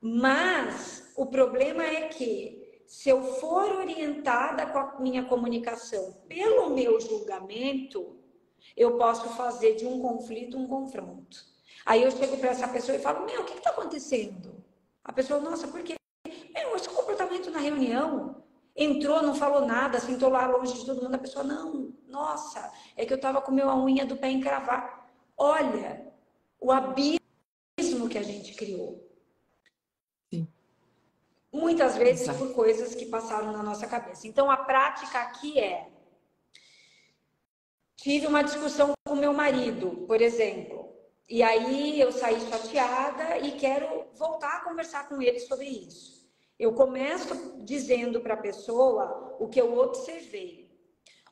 Mas o problema é que se eu for orientada com a minha comunicação pelo meu julgamento, eu posso fazer de um conflito um confronto. Aí eu chego para essa pessoa e falo: Meu, o que está acontecendo? A pessoa, nossa, por quê? Meu, esse comportamento na reunião. Entrou, não falou nada, sentou lá longe de todo mundo. A pessoa, não, nossa, é que eu estava com a unha do pé encravar. Olha o abismo que a gente criou. Sim. Muitas vezes Exato. por coisas que passaram na nossa cabeça. Então, a prática aqui é tive uma discussão com meu marido, por exemplo, e aí eu saí chateada e quero voltar a conversar com ele sobre isso. Eu começo dizendo para a pessoa o que eu observei.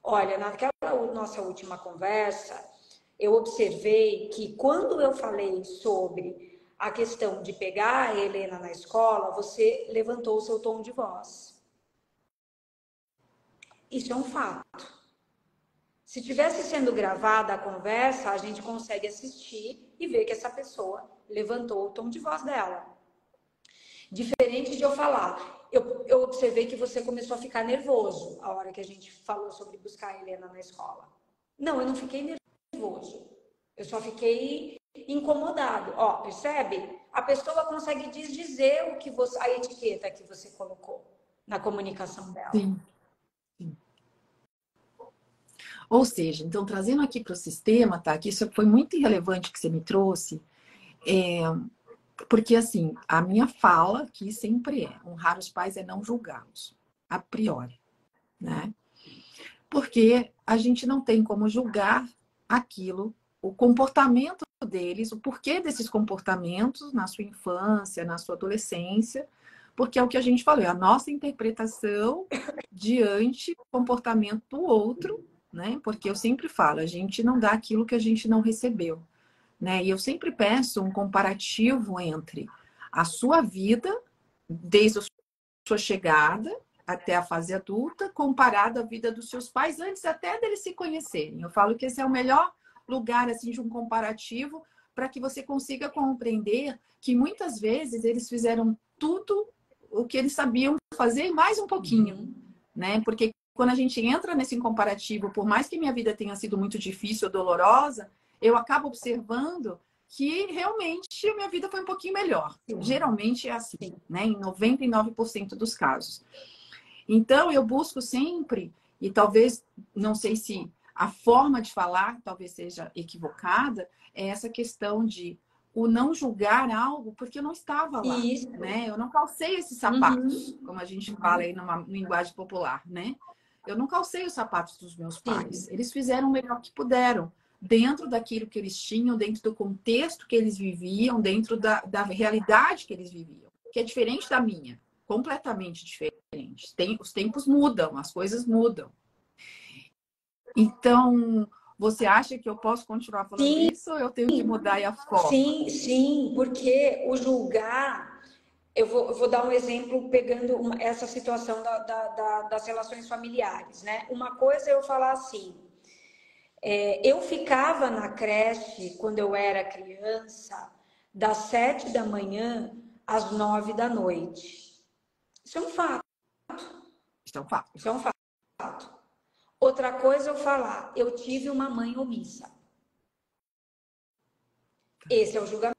Olha, naquela nossa última conversa, eu observei que quando eu falei sobre a questão de pegar a Helena na escola, você levantou o seu tom de voz. Isso é um fato. Se tivesse sendo gravada a conversa, a gente consegue assistir e ver que essa pessoa levantou o tom de voz dela. Diferente de eu falar, eu, eu observei que você começou a ficar nervoso a hora que a gente falou sobre buscar a Helena na escola. Não, eu não fiquei nervoso. Eu só fiquei incomodado. Ó, percebe? A pessoa consegue dizer o que você, a etiqueta que você colocou na comunicação dela. Sim. Ou seja, então trazendo aqui para o sistema, tá? Que isso foi muito irrelevante que você me trouxe, é, porque assim, a minha fala aqui sempre é honrar os pais é não julgá-los, a priori, né? Porque a gente não tem como julgar aquilo, o comportamento deles, o porquê desses comportamentos na sua infância, na sua adolescência, porque é o que a gente falou, é a nossa interpretação diante do comportamento do outro né? Porque eu sempre falo, a gente não dá aquilo que a gente não recebeu, né? E eu sempre peço um comparativo entre a sua vida desde a sua chegada até a fase adulta, comparado à vida dos seus pais antes até deles se conhecerem. Eu falo que esse é o melhor lugar assim de um comparativo para que você consiga compreender que muitas vezes eles fizeram tudo o que eles sabiam fazer mais um pouquinho, uhum. né? Porque quando a gente entra nesse comparativo, por mais que minha vida tenha sido muito difícil ou dolorosa, eu acabo observando que realmente a minha vida foi um pouquinho melhor. Geralmente é assim, né? Em 99% dos casos. Então, eu busco sempre, e talvez, não sei se a forma de falar talvez seja equivocada, é essa questão de o não julgar algo porque eu não estava lá, Isso. né? Eu não calcei esses sapatos, uhum. como a gente fala aí numa linguagem popular, né? Eu não calcei os sapatos dos meus pais. Eles fizeram o melhor que puderam, dentro daquilo que eles tinham, dentro do contexto que eles viviam, dentro da, da realidade que eles viviam, que é diferente da minha, completamente diferente. Tem, os tempos mudam, as coisas mudam. Então, você acha que eu posso continuar falando sim, isso ou eu tenho que mudar a forma? Sim, sim, porque o julgar eu vou, eu vou, dar um exemplo pegando uma, essa situação da, da, da, das relações familiares, né? Uma coisa é eu falar assim, é, eu ficava na creche quando eu era criança, das sete da manhã às nove da noite. Isso é um fato. Isso é um fato. Isso é um fato. Outra coisa é eu falar, eu tive uma mãe omissa. Esse é o julgamento.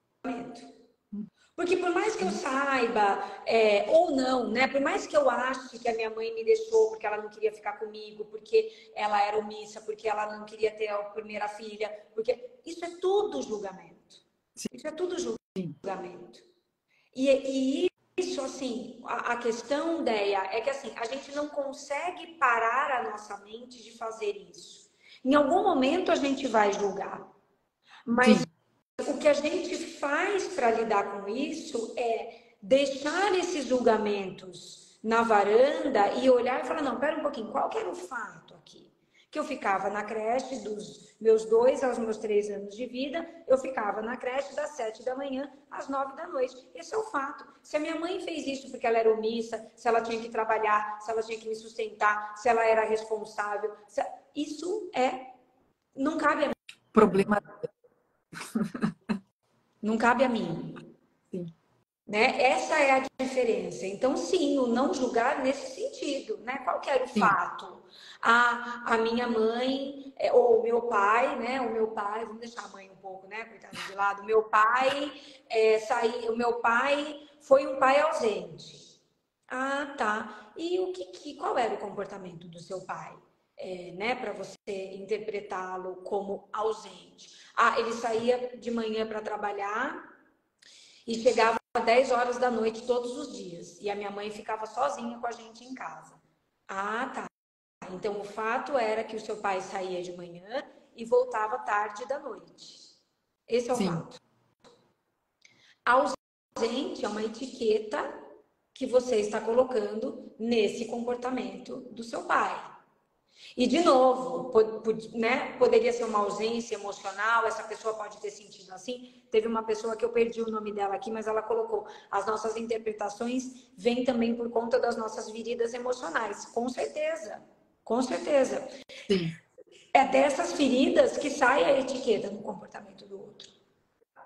Porque por mais que eu saiba, é, ou não, né? Por mais que eu ache que a minha mãe me deixou porque ela não queria ficar comigo, porque ela era omissa, porque ela não queria ter a primeira filha, porque isso é tudo julgamento. Sim. Isso é tudo julgamento. E, e isso assim, a, a questão, Deia, é que assim, a gente não consegue parar a nossa mente de fazer isso. Em algum momento a gente vai julgar. Mas Sim. O que a gente faz para lidar com isso é deixar esses julgamentos na varanda e olhar e falar: não, pera um pouquinho, qual que era o fato aqui? Que eu ficava na creche dos meus dois aos meus três anos de vida, eu ficava na creche das sete da manhã às nove da noite. Esse é o fato. Se a minha mãe fez isso porque ela era omissa, se ela tinha que trabalhar, se ela tinha que me sustentar, se ela era responsável, se... isso é. Não cabe a. Problema. Não cabe a mim. Sim. Né? Essa é a diferença. Então, sim, o não julgar nesse sentido, né? Qual que era o sim. fato? A, a minha mãe, é, ou o meu pai, né? O meu pai, vamos deixar a mãe um pouco, né? Coitada de lado. O meu pai é, saí, o meu pai foi um pai ausente. Ah, tá. E o que, que qual era o comportamento do seu pai? É, né, para você interpretá-lo como ausente. Ah, ele saía de manhã para trabalhar e chegava 10 horas da noite todos os dias. E a minha mãe ficava sozinha com a gente em casa. Ah, tá. Então o fato era que o seu pai saía de manhã e voltava tarde da noite. Esse é o Sim. fato. Ausente é uma etiqueta que você está colocando nesse comportamento do seu pai. E, de novo, né, poderia ser uma ausência emocional, essa pessoa pode ter sentido assim. Teve uma pessoa que eu perdi o nome dela aqui, mas ela colocou: as nossas interpretações vêm também por conta das nossas feridas emocionais. Com certeza, com certeza. Sim. É dessas feridas que sai a etiqueta no comportamento do outro.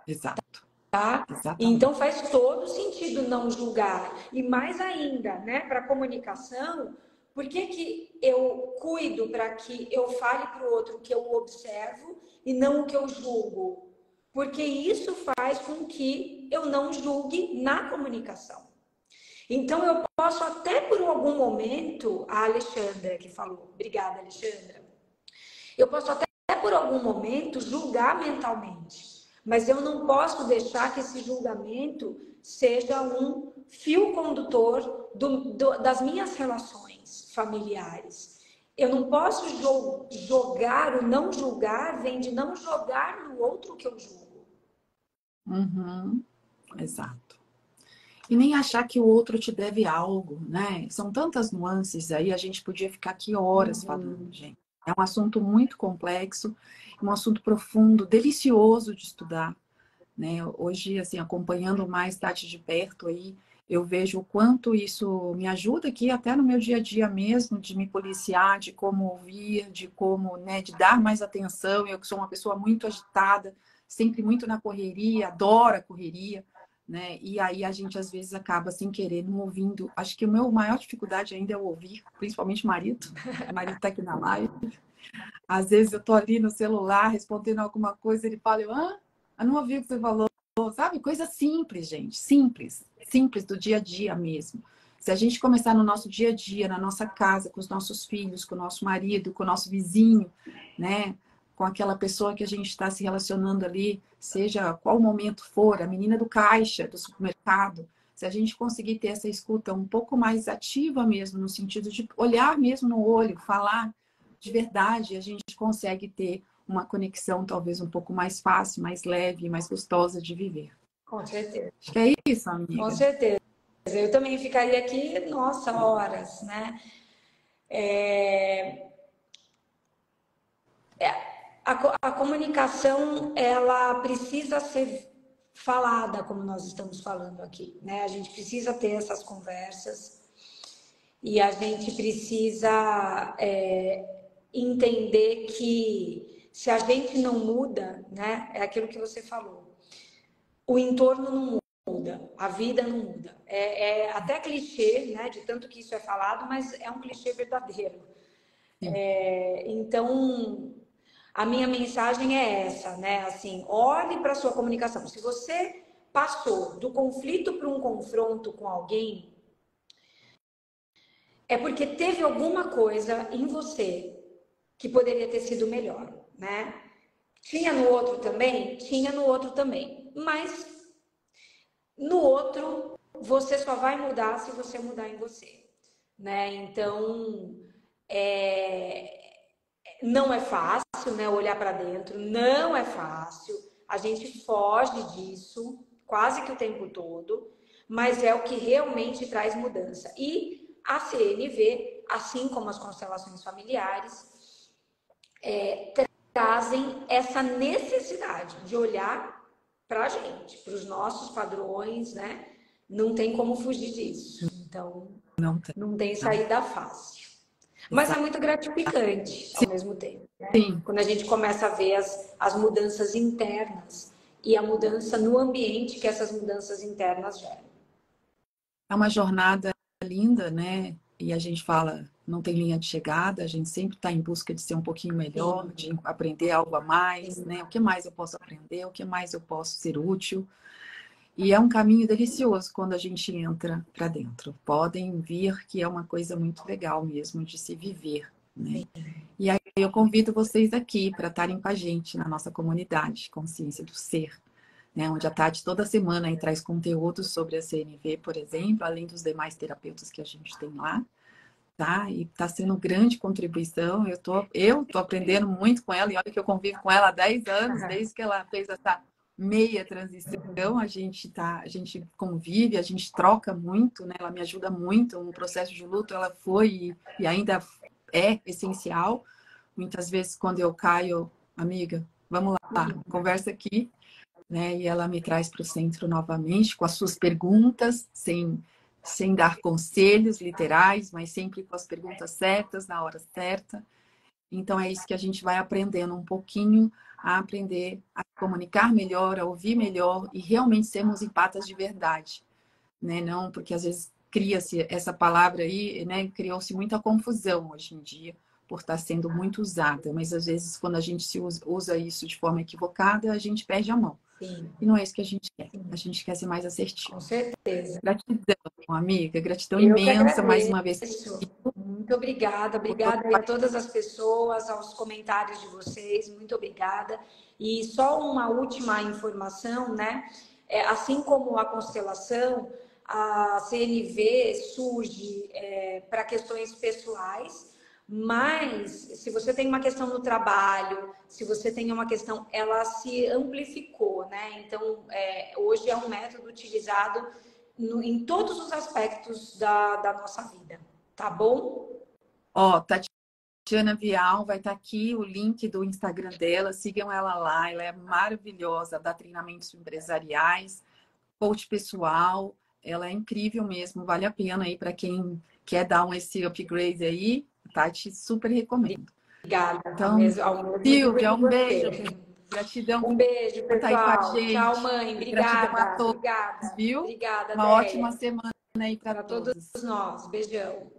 Exato. Tá? Exatamente. Então faz todo sentido não julgar. E mais ainda, né, para comunicação por que, que eu cuido para que eu fale para o outro o que eu observo e não o que eu julgo? Porque isso faz com que eu não julgue na comunicação. Então, eu posso até por algum momento, a Alexandra que falou, obrigada, Alexandra. Eu posso até por algum momento julgar mentalmente, mas eu não posso deixar que esse julgamento seja um fio condutor do, do, das minhas relações familiares. Eu não posso jogar, o não julgar vem de não jogar no outro que eu julgo. Uhum. Exato. E nem achar que o outro te deve algo, né? São tantas nuances aí, a gente podia ficar aqui horas uhum. falando, gente. É um assunto muito complexo, um assunto profundo, delicioso de estudar, né? Hoje, assim, acompanhando mais Tati de perto aí, eu vejo o quanto isso me ajuda aqui, até no meu dia a dia mesmo, de me policiar, de como ouvir, de como, né, de dar mais atenção. Eu que sou uma pessoa muito agitada, sempre muito na correria, adoro a correria, né? E aí a gente às vezes acaba sem querer não ouvindo. Acho que o meu maior dificuldade ainda é ouvir, principalmente marido. O marido tá aqui na live. Às vezes eu tô ali no celular respondendo alguma coisa, ele fala, eu, ah, eu não ouvi o que você falou sabe? Coisa simples, gente, simples, simples do dia a dia mesmo. Se a gente começar no nosso dia a dia, na nossa casa, com os nossos filhos, com o nosso marido, com o nosso vizinho, né? Com aquela pessoa que a gente está se relacionando ali, seja qual momento for, a menina do caixa, do supermercado, se a gente conseguir ter essa escuta um pouco mais ativa mesmo, no sentido de olhar mesmo no olho, falar de verdade, a gente consegue ter uma conexão talvez um pouco mais fácil, mais leve, mais gostosa de viver. Com certeza. Acho que é isso, amiga. Com certeza. Eu também ficaria aqui, nossa, horas, né? É... É, a, a comunicação, ela precisa ser falada, como nós estamos falando aqui, né? A gente precisa ter essas conversas e a gente precisa é, entender que se a gente não muda, né? É aquilo que você falou. O entorno não muda, a vida não muda. É, é até clichê, né? De tanto que isso é falado, mas é um clichê verdadeiro. É, então, a minha mensagem é essa, né? Assim, olhe para a sua comunicação. Se você passou do conflito para um confronto com alguém, é porque teve alguma coisa em você que poderia ter sido melhor né? Tinha no outro também? Tinha no outro também. Mas no outro você só vai mudar se você mudar em você, né? Então, é... não é fácil, né? Olhar para dentro, não é fácil. A gente foge disso quase que o tempo todo, mas é o que realmente traz mudança. E a CNV, assim como as constelações familiares, é, trazem essa necessidade de olhar para a gente, para os nossos padrões, né? Não tem como fugir disso. Então, não tem, não tem saída fácil. Mas é muito gratificante ao mesmo tempo. Né? Sim. Quando a gente começa a ver as, as mudanças internas e a mudança no ambiente que essas mudanças internas geram. É uma jornada linda, né? E a gente fala, não tem linha de chegada, a gente sempre está em busca de ser um pouquinho melhor, de aprender algo a mais, né? O que mais eu posso aprender, o que mais eu posso ser útil. E é um caminho delicioso quando a gente entra para dentro. Podem vir que é uma coisa muito legal mesmo de se viver, né? E aí eu convido vocês aqui para estarem com a gente na nossa comunidade Consciência do Ser, né? Onde a Tati toda semana traz conteúdo sobre a CNV, por exemplo, além dos demais terapeutas que a gente tem lá tá? E está sendo grande contribuição. Eu tô, eu tô aprendendo muito com ela e olha que eu convivo com ela há 10 anos, desde que ela fez essa meia transição, a gente tá, a gente convive, a gente troca muito, né? Ela me ajuda muito no processo de luto, ela foi e, ainda é essencial. Muitas vezes quando eu caio, amiga, vamos lá, conversa aqui, né? E ela me traz para o centro novamente com as suas perguntas, sem sem dar conselhos literais, mas sempre com as perguntas certas, na hora certa. Então é isso que a gente vai aprendendo um pouquinho a aprender a comunicar melhor, a ouvir melhor e realmente sermos empatas de verdade, né? Não porque às vezes cria-se essa palavra aí, né? Criou-se muita confusão hoje em dia por estar sendo muito usada, mas às vezes quando a gente usa isso de forma equivocada, a gente perde a mão. Sim. E não é isso que a gente quer. A gente quer ser mais assertivo. Com certeza. Gratidão, amiga. Gratidão Eu imensa mais uma vez. Muito obrigada. Obrigada a todas as pessoas, aos comentários de vocês. Muito obrigada. E só uma última informação, né? É, assim como a constelação, a CNV surge é, para questões pessoais mas se você tem uma questão no trabalho, se você tem uma questão, ela se amplificou, né? Então, é, hoje é um método utilizado no, em todos os aspectos da, da nossa vida, tá bom? Ó, Tatiana Vial vai estar tá aqui o link do Instagram dela, sigam ela lá, ela é maravilhosa, dá treinamentos empresariais, coach pessoal, ela é incrível mesmo, vale a pena aí para quem quer dar um esse upgrade aí, Tati, super recomendo. Obrigada. Então, Silvia, um beijo. Gratidão. Um beijo, pessoal. Tá aí com a gente. Tchau, mãe. Obrigada. Gratidão a todos, Obrigada. viu? Obrigada, Uma ótima semana aí para todos nós. Beijão.